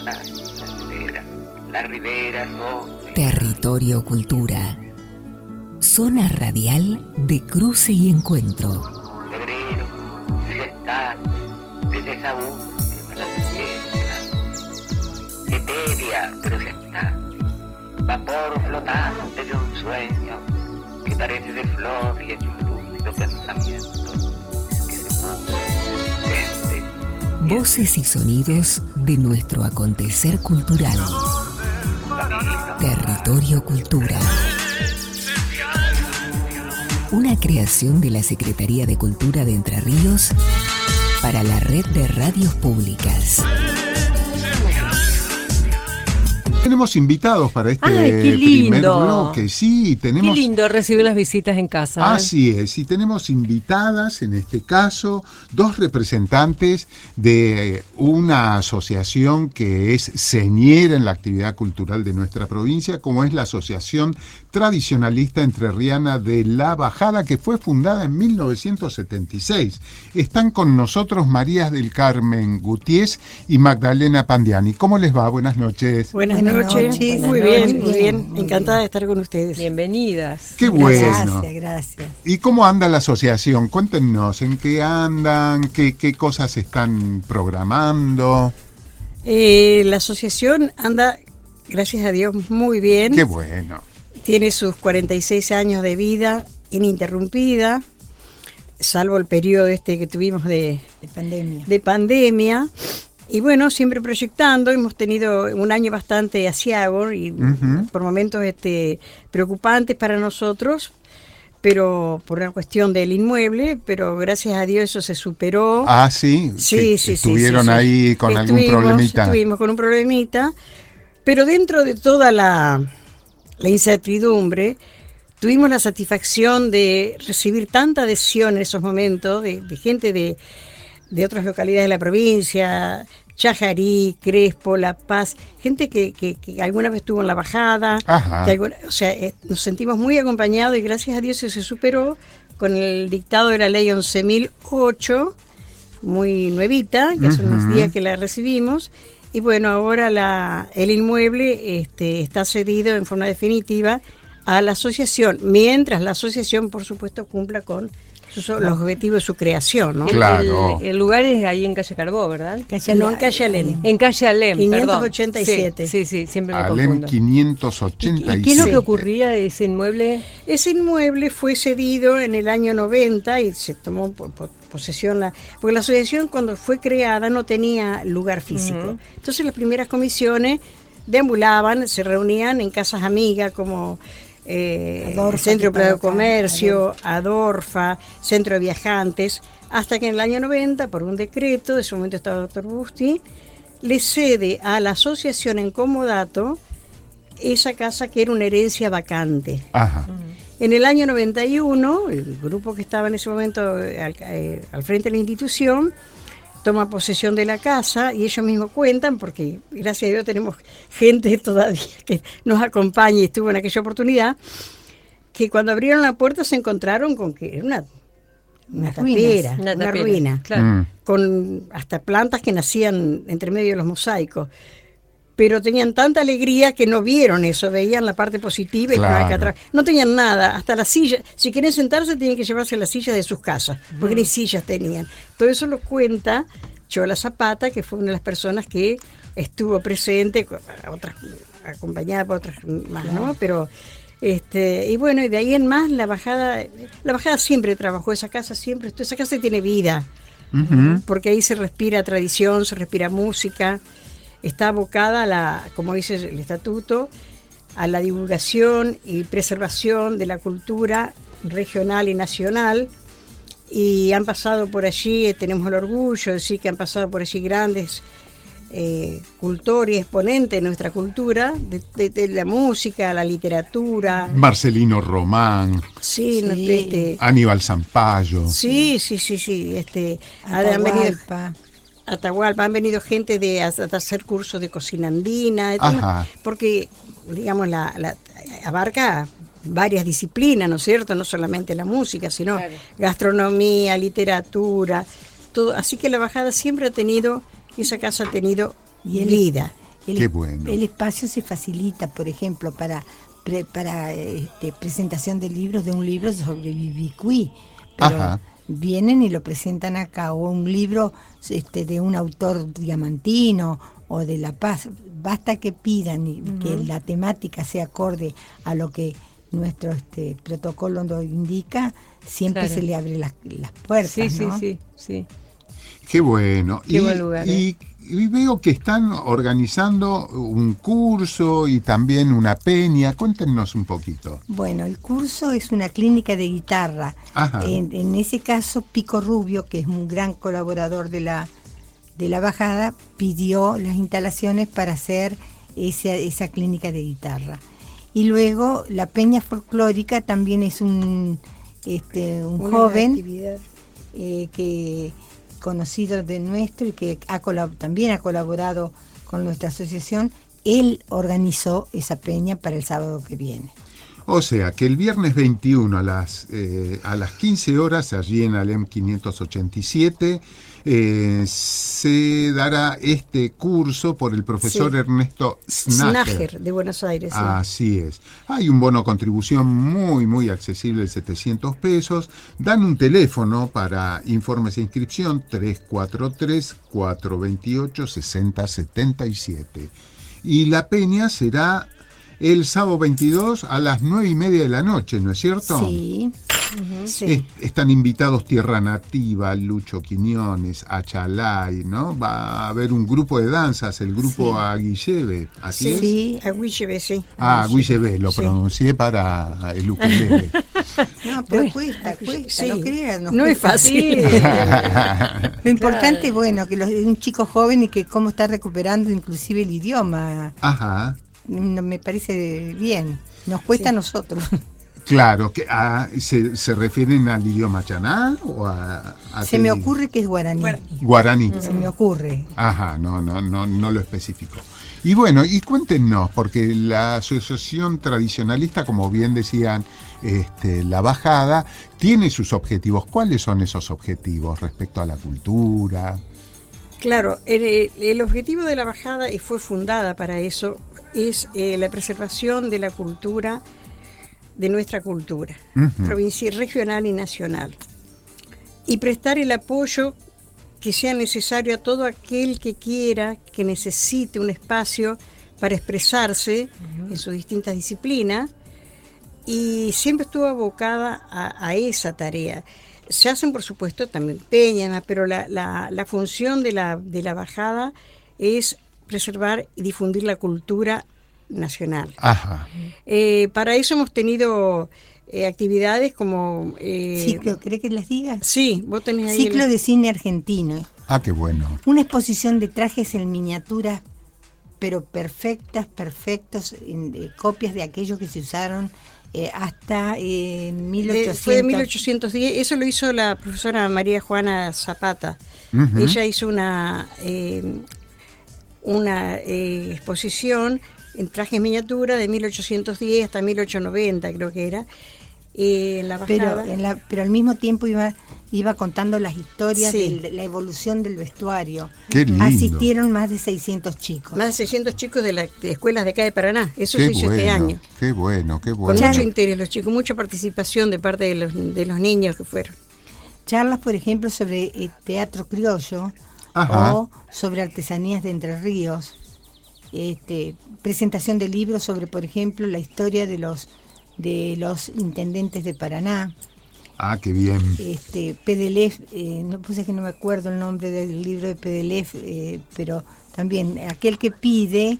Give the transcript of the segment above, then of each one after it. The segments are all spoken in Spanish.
dorada, la ribera, la ribera rosa. Territorio Cultura. Zona radial de cruce y encuentro. Febrero, ya está, desde etérea, pero ya está. Vapor flotante de un sueño que parece de flor y hecho lúcido pensamiento que se desde Voces y sonidos de nuestro acontecer cultural. Territorio Cultura. Una creación de la Secretaría de Cultura de Entre Ríos para la red de radios públicas. Tenemos invitados para este Ay, qué primer lindo. bloque. Sí, tenemos. Qué lindo recibir las visitas en casa. ¿eh? Así es, y tenemos invitadas, en este caso, dos representantes de una asociación que es señera en la actividad cultural de nuestra provincia, como es la Asociación Tradicionalista Entrerriana de La Bajada, que fue fundada en 1976. Están con nosotros María del Carmen Gutiérrez y Magdalena Pandiani. ¿Cómo les va? Buenas noches. Buenas, Buenas noches. noches. Muy bien, muy bien. Encantada de estar con ustedes. Bienvenidas. Qué bueno. Gracias, gracias. ¿Y cómo anda la asociación? Cuéntenos, ¿en qué andan? ¿Qué, qué cosas están programando? Eh, la asociación anda, gracias a Dios, muy bien. Qué bueno. Tiene sus 46 años de vida ininterrumpida, salvo el periodo este que tuvimos de, De pandemia. de pandemia. Y bueno, siempre proyectando, hemos tenido un año bastante asiago y por momentos este, preocupantes para nosotros, pero por una cuestión del inmueble, pero gracias a Dios eso se superó. Ah, sí. Sí, sí, sí, Estuvieron sí, sí. ahí con algún problemita. Estuvimos con un problemita, pero dentro de toda la, la incertidumbre, tuvimos la satisfacción de recibir tanta adhesión en esos momentos de, de gente de, de otras localidades de la provincia, Chajarí, Crespo, La Paz, gente que, que- que alguna vez estuvo en la bajada, Ajá. que alguna- o sea, eh, nos sentimos muy acompañados y gracias a Dios se superó con el dictado de la ley 11.008, muy nuevita, que hace unos Ujú. días que la recibimos. Y bueno, ahora la, el inmueble este, está cedido en forma definitiva a la asociación, mientras la asociación, por supuesto, cumpla con sus- los objetivos de su creación. ¿no? Claro. El, el lugar es ahí en calle Carbó, ¿verdad? Calle No, en calle Alem. En calle Alem, perdón. 587. Sí, sí, sí, siempre me Alem confundo. 587. ¿Y qué es lo que ocurría de ese inmueble? Ese inmueble fue cedido en el año 90 y se tomó po- po- posesión, la, porque la asociación cuando fue creada no tenía lugar físico. Entonces las primeras comisiones deambulaban, se reunían en casas amigas como eh, Adorfa, Centro de acá, Comercio, Adorfa, Centro de Viajantes, hasta que en el año 90, por un decreto, de ese momento estaba el doctor Busti, le cede a la asociación en comodato esa casa que era una herencia vacante. Ajá. En el año 91, el grupo que estaba en ese momento eh, al, eh, al frente de la institución toma posesión de la casa y ellos mismos cuentan, porque gracias a Dios tenemos gente todavía que nos acompaña y estuvo en aquella oportunidad, que cuando abrieron la puerta se encontraron con que era una, una tapera, Una una, tapera, ruina, Claro. Mm. con hasta plantas que nacían entre medio de los mosaicos. Pero tenían tanta alegría que no vieron eso, veían la parte positiva y Claro. acá atrás. No tenían nada, hasta la silla. Si quieren sentarse, tienen que llevarse las sillas de sus casas, porque ni sillas tenían. Todo eso lo cuenta Chola Zapata, que fue una de las personas que estuvo presente, otras, acompañada por otras más, ¿no? Pero, este, y bueno, y de ahí en más, la bajada, la bajada siempre trabajó, esa casa siempre, esa casa tiene vida porque ahí se respira tradición, se respira música, está abocada a la, como dice el estatuto, a la divulgación y preservación de la cultura regional y nacional. Y han pasado por allí, eh, tenemos el orgullo de decir que han pasado por allí grandes eh, cultores y exponentes de nuestra cultura, de, de- de la música, la literatura. Marcelino Román, Sí, no, Sí. este, Aníbal Zampayo. sí, sí, sí, sí. Este, han venido, Atahualpa. Han venido gente de a- a hacer cursos de cocina andina, porque, digamos, la, la- abarca varias disciplinas, ¿no es cierto? No solamente la música, sino Claro. gastronomía, literatura, todo. Así que la bajada siempre ha tenido, esa casa ha tenido Y el, vida. el- Qué bueno. El espacio se facilita, por ejemplo, para, pre- para este, presentación de libros, de un libro sobre Bibicuí. Pero Ajá. Vienen y lo presentan acá, o un libro este, de un autor diamantino o de La Paz. Basta que pidan y que la temática sea acorde a lo que nuestro este, protocolo nos indica, siempre Claro. se le abren las, las puertas. Sí, sí, ¿no? sí, sí. Qué bueno. Qué y, buen lugar, y- ¿eh? y veo que están organizando un curso y también una peña. Cuéntenos un poquito. Bueno, el curso es una clínica de guitarra. En, en ese caso, Pico Rubio, que es un gran colaborador de la, de la bajada, pidió las instalaciones para hacer esa, esa clínica de guitarra. Y luego la peña folclórica también es un, este, un joven eh, que conocido de nuestro y que ha también ha colaborado con nuestra asociación. Él organizó esa peña para el sábado que viene. O sea, que el viernes 21 a las, eh, a las 15 horas, allí en Alem 587, eh, se dará este curso por el profesor Sí. Ernesto Snager. Snager, de Buenos Aires. sí. Así es. Hay un bono contribución muy, muy accesible de 700 pesos. Dan un teléfono para informes e inscripción 343-428-6077. Y la peña será el sábado 22 a las 9 y media de la noche, ¿no es cierto? Sí, Sí. Es- están invitados Tierra Nativa, Lucho Quiñones, Achalay, ¿no? Va a haber un grupo de danzas, el grupo Aguilleve, ¿así es? sí. Aguillebe, sí. Ah, Aguilleve, lo Sí. pronuncié para el ukulele. No, pero cuesta, cuesta, sí. no creas. No es fácil. Lo importante, bueno, que los, un chico joven y que cómo está recuperando inclusive el idioma, Ajá, no, me parece bien. Nos cuesta a nosotros. Claro, que ah, ¿se, se refieren al idioma chaná o a, a Se me ocurre que es guaraní. Guaraní. Se me ocurre. Ajá, no, no, no, no lo especificó. Y bueno, y cuéntenos, porque la asociación tradicionalista, como bien decían, este, la bajada, tiene sus objetivos. ¿Cuáles son esos objetivos respecto a la cultura? Claro, el, el objetivo de la bajada, y fue fundada para eso, es eh, la preservación de la cultura, de nuestra cultura, provincial, regional y nacional. Y prestar el apoyo que sea necesario a todo aquel que quiera, que necesite un espacio para expresarse en sus distintas disciplinas. Y siempre estuvo abocada a, a esa tarea. Se hacen, por supuesto, también peñas, pero la, la- la función de la, de la bajada es preservar y difundir la cultura nacional. Ajá. Eh, para eso hemos tenido eh, actividades como... eh, Ciclo, ¿cree que les diga? Sí, vos tenés ahí... Ciclo el- de cine argentino. Ah, qué bueno. Una exposición de trajes en miniaturas, pero perfectas, perfectos, en- eh, copias de aquellos que se usaron eh, hasta eh, de- 1800. fue de 1810, eso lo hizo la profesora María Juana Zapata. Ella hizo una, eh, una eh, exposición en trajes miniatura de 1810 hasta 1890, creo que era, eh, en la pero, bajada. en la- pero al mismo tiempo iba, iba contando las historias Sí. de la evolución del vestuario. Qué lindo. Asistieron más de 600 chicos. Más de 600 chicos de, la, de escuelas de acá de Paraná. Eso Qué se hizo este bueno, año. qué bueno, qué Con bueno. mucho interés los chicos, mucha participación de parte de los, de los niños que fueron. Charlas, por ejemplo, sobre eh, teatro criollo Ajá. o sobre artesanías de Entre Ríos. Este, presentación de libros sobre, por ejemplo, la historia de los de los intendentes de Paraná. Ah, qué bien. Este, Pedelef, eh, no puse que no me acuerdo el nombre del libro de Pedelef, eh, pero también aquel que pide,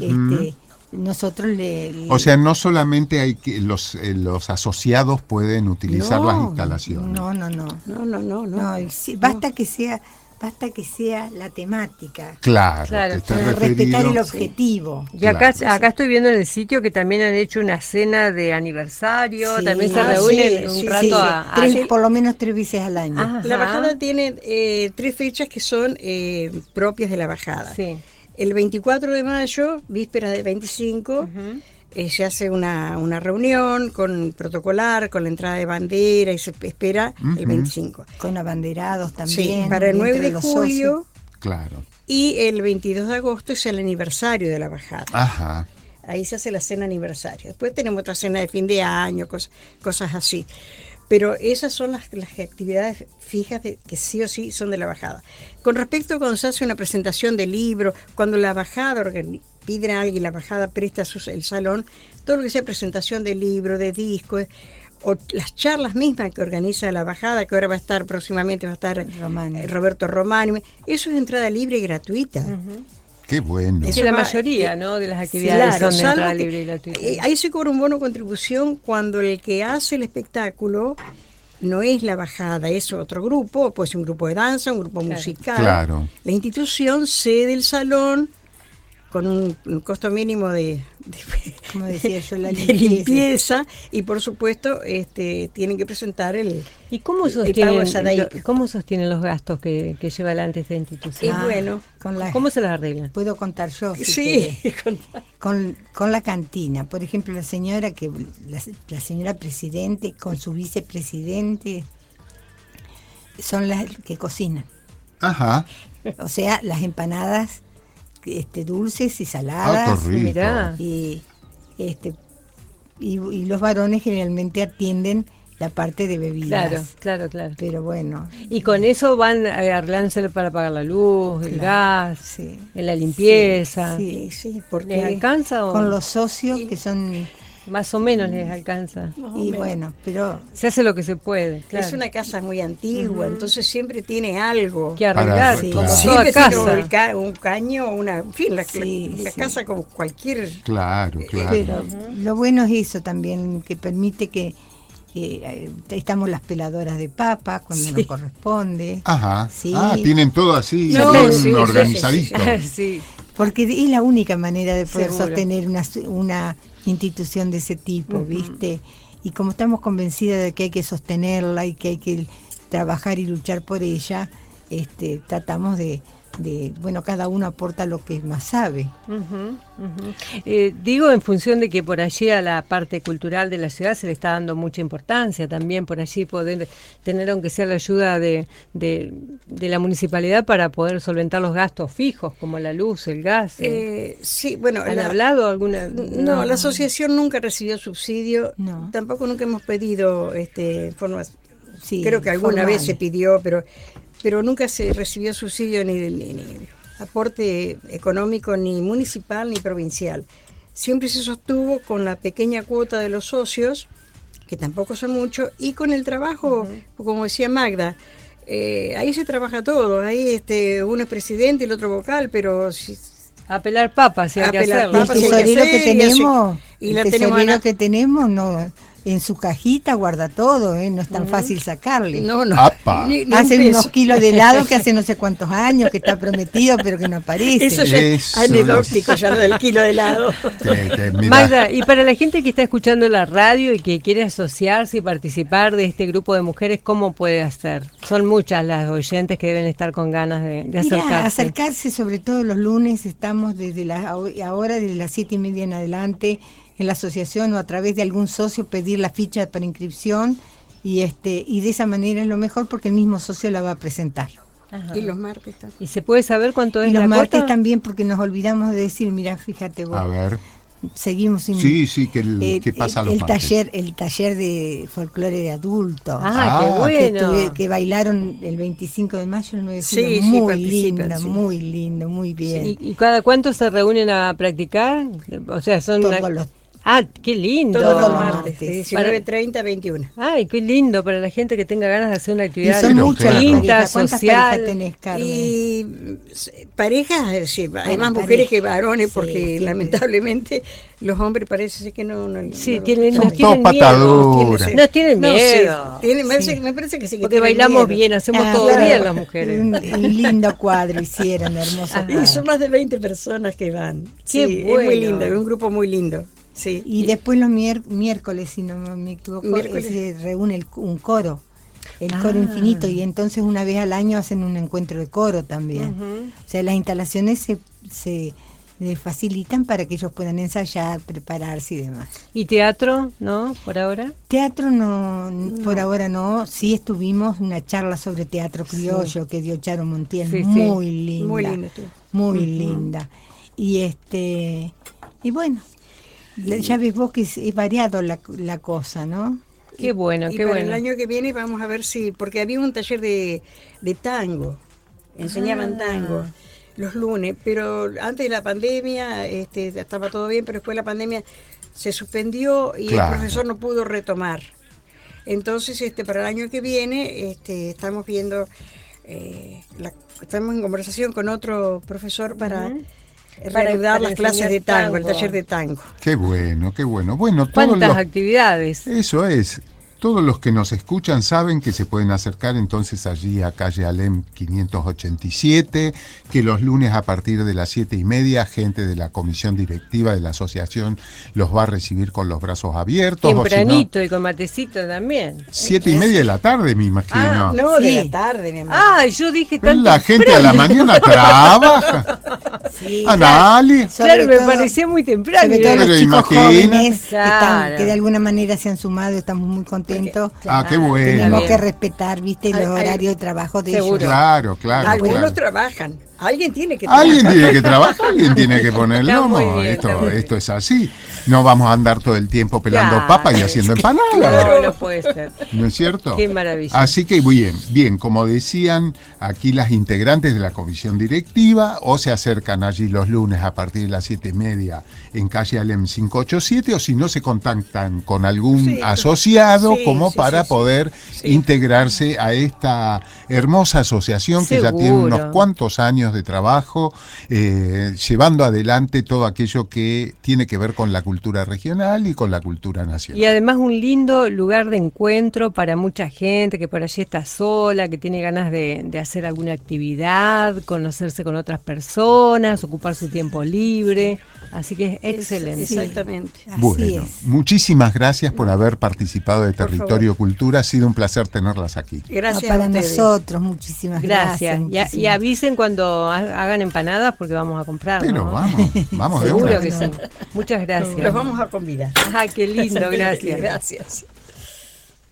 este, nosotros le, le- O sea, no solamente hay que los, eh, los asociados pueden utilizar No, las instalaciones. No, no, no. No, no, no, no. Basta que sea, basta que sea la temática, Claro, Claro, referido- respetar el objetivo. Y acá, Claro. acá estoy viendo en el sitio que también han hecho una cena de aniversario, Sí. también se Ah, reúnen sí, un sí, rato sí. a, por lo menos tres veces al año. Ajá. La bajada tiene eh, tres fechas que son eh, propias de la bajada. Sí. El 24 de mayo, víspera del 25, Ujú. Eh, se hace una, una reunión con protocolar, con la entrada de bandera y se espera el Ujú. 25. Con abanderados Sí, también. para el dentro 9 de julio, Claro. Y el 22 de agosto es el aniversario de la bajada. Ajá. Ahí se hace la cena aniversario. Después tenemos otra cena de fin de año, cosas, cosas así. Pero esas son las, las actividades fijas de- que sí o sí son de la bajada. Con respecto a cuando se hace una presentación de libro, cuando la bajada organi- pide a alguien, la bajada presta sus- el salón, todo lo que sea presentación de libro, de discos, o las charlas mismas que organiza la bajada, que ahora va a estar próximamente, va a estar Romani. eh, Roberto Romani, eso es entrada libre y gratuita. Qué bueno. Eso Que la mayoría, eh, ¿no? De las actividades Claro, son de libre y gratuita. eh, ahí se cobra un bono contribución cuando el que hace el espectáculo no es la bajada, es otro grupo, puede ser un grupo de danza, un grupo Claro. musical. Claro. La institución cede el salón con un, costo mínimo de, de- Como decía yo, la de limpieza. y por supuesto este, tienen que presentar el... ¿Y cómo el pago sostienen, lo- cómo sostienen los gastos que, que lleva adelante esta institución? Y bueno, Con la, ¿Cómo se las arreglan? Puedo contar yo. si sí, con, con la cantina. Por ejemplo, la señora que la, la señora presidente con su vicepresidente son las que cocinan. Ajá. O sea, las empanadas este, dulces y Ah, saladas. qué rico. Mirá. y, este, y, y los varones generalmente atienden la parte de bebidas. Claro, claro, claro. Pero bueno, Y con eso van a arreglándose para pagar la luz, el gas, sí. en la limpieza. Sí, sí, ¿Les porque alcanza o Con los socios que son... más o menos les alcanza? Y bueno, pero Se hace lo que se puede, claro. es una casa muy antigua, entonces siempre tiene algo. que arreglar, como claro. toda Siempre tiene casa. un, ca- un caño, una, en fin, la, Sí, la- la sí. casa como cualquier... Claro, claro. Pero lo bueno es eso también, que permite que eh, estamos las peladoras de papa cuando Sí. nos corresponde. Ajá. Sí. Ah, tienen todo así, No, sí, sí, sí, organizadito. Porque es la única manera de poder Seguro. sostener una, una institución de ese tipo, ¿viste? Y como estamos convencidas de que hay que sostenerla y que hay que trabajar y luchar por ella, este, tratamos de, de, bueno, cada uno aporta lo que más sabe. Eh, digo en función de que por allí a la parte cultural de la ciudad se le está dando mucha importancia también, por allí poder tener aunque sea la ayuda de, de, de la municipalidad para poder solventar los gastos fijos como la luz, el gas. eh. Eh, sí, bueno, ¿Han la- hablado alguna? No, la asociación nunca recibió subsidio, No. tampoco nunca hemos pedido este forma, Sí, creo que alguna formal. vez se pidió, pero pero nunca se recibió subsidio ni, ni- ni aporte económico ni municipal ni provincial. Siempre se sostuvo con la pequeña cuota de los socios, que tampoco son muchos, y con el trabajo, como decía Magda, eh, ahí se trabaja todo, ahí este uno es presidente y el otro vocal, pero si, Apelar papas, si hay que hacerlo. Papas, que que y y el la tesorero que tenemos no, en su cajita guarda todo, ¿eh? no es tan fácil sacarle. no, no. Apa. ni- ni un Hacen unos kilos de helado que hace no sé cuántos años que está prometido, pero que no aparece. Eso ya es anecdótico, ya lo del kilo de helado. Magda, y para la gente que está escuchando la radio y que quiere asociarse y participar de este grupo de mujeres, ¿cómo puede hacer? Son muchas las oyentes que deben estar con ganas de, de Mirá, acercarse. acercarse sobre todo los lunes, estamos desde la, ahora desde las siete y media en adelante en la asociación o a través de algún socio pedir la ficha para inscripción y este y de esa manera es lo mejor porque el mismo socio la va a presentar. Ajá. Y los martes también. ¿Y se puede saber cuánto Y es los la martes cuota? también porque nos olvidamos de decir, mira, fíjate vos, A ver. seguimos sin Sí, sí, que el, eh, ¿qué pasa el, los el martes? taller el taller de folclore de adultos. Ah, qué Ah, que, bueno. que bailaron el 25 de mayo, el 9 de Sí, muy lindo, sí. muy lindo, muy bien. ¿Y, y cada cuánto se reúnen a practicar? O sea, son... Todos una- los- Ah, qué lindo. Todos los no, martes, sí. de 19.30 21. Ay, qué lindo para la gente que tenga ganas de hacer una Y actividad son Pero muchas linda, parejas. ¿Cuántas social. parejas tenés, Carmen? Y parejas, decir, hay Bueno, más pareja. mujeres que varones Sí, porque siempre. lamentablemente los hombres parece que no... no Sí, no- tienen, Son nos tienen miedo. sí. Nos tienen No, sí, miedo. tiene- me, parece, me parece que sí. que Porque tienen bailamos miedo. bien, hacemos Ah, todo claro. bien las mujeres. Un, un lindo cuadro hicieron, hermoso. Ajá. Y son más de 20 personas que van. Qué Sí, es bueno. muy lindo, es un grupo muy lindo. Sí. Y después los miércoles, si no me equivoco, Miércoles. se reúne el- un coro, el Ah. coro infinito, y entonces una vez al año hacen un encuentro de coro también. O sea, las instalaciones se, se facilitan para que ellos puedan ensayar, prepararse y demás. ¿Y teatro, no, por ahora? Teatro no, por ahora no. Sí estuvimos una charla sobre teatro criollo que dio Charo Montiel, Sí, sí. muy linda. Muy estuvo. Muy linda. Y este y bueno, ya ves vos que es, variado la, la cosa, ¿no? Qué bueno, y qué para bueno. el año que viene vamos a ver si, porque había un taller de, de tango, enseñaban Ah. tango los lunes, pero antes de la pandemia este, estaba todo bien, pero después de la pandemia se suspendió y Claro. el profesor no pudo retomar. Entonces, este, para el año que viene, este, estamos viendo, eh, la- estamos en conversación con otro profesor para. Reanudar las clases de tango, el tango. taller de tango. Qué bueno, qué bueno. Bueno, ¿Cuántas actividades? Eso es. Todos los que nos escuchan saben que se pueden acercar entonces allí a calle Alem 587, que los lunes a partir de las siete y media, gente de la comisión directiva de la asociación los va a recibir con los brazos abiertos. o si no, Tempranito y con matecito también. siete y media de la tarde, me imagino. Ah, no, de Sí. la tarde, mi amor. Ah, yo dije tanto. la gente a la mañana trabaja. Sí, Anali. Claro, me parecía muy temprano. Sobre todo los chicos jóvenes que, están- que de alguna manera se han sumado, estamos muy contentos. Ah, qué Claro, bueno. Tenemos que respetar, viste, los Ay, ay, horarios de trabajo de seguro. ellos. Claro, claro. Algunos claro. trabajan. Alguien tiene que Alguien trabajar. tiene que trabajar, alguien tiene que poner el lomo. bien, Esto, esto es así. No vamos a andar todo el tiempo pelando Claro. papas y haciendo empanadas. No, no puede ser. ¿No es cierto? Qué maravilla. Así que bien, bien, como decían aquí las integrantes de la comisión directiva, o se acercan allí los lunes a partir de las siete y media en calle Alem 587, o si no se contactan con algún Sí, asociado sí, como sí, para poder integrarse a esta hermosa asociación que ya tiene unos cuantos años de trabajo, eh, llevando adelante todo aquello que tiene que ver con la cultura regional y con la cultura nacional. Y además un lindo lugar de encuentro para mucha gente que por allí está sola, que tiene ganas de, de hacer alguna actividad, conocerse con otras personas, ocupar su tiempo libre. Así que es excelente. Exactamente. Así Bueno, es. muchísimas gracias por haber participado de Por Territorio Cultura. Ha sido un placer tenerlas aquí. Gracias No, para a nosotros, muchísimas gracias. Gracias. Y, a- y muchísimas. avisen cuando ha- hagan empanadas porque vamos a comprar. Pero vamos, vamos de Seguro una. que sí. Muchas gracias. Los vamos a convidar. Ah, qué lindo, gracias. Gracias.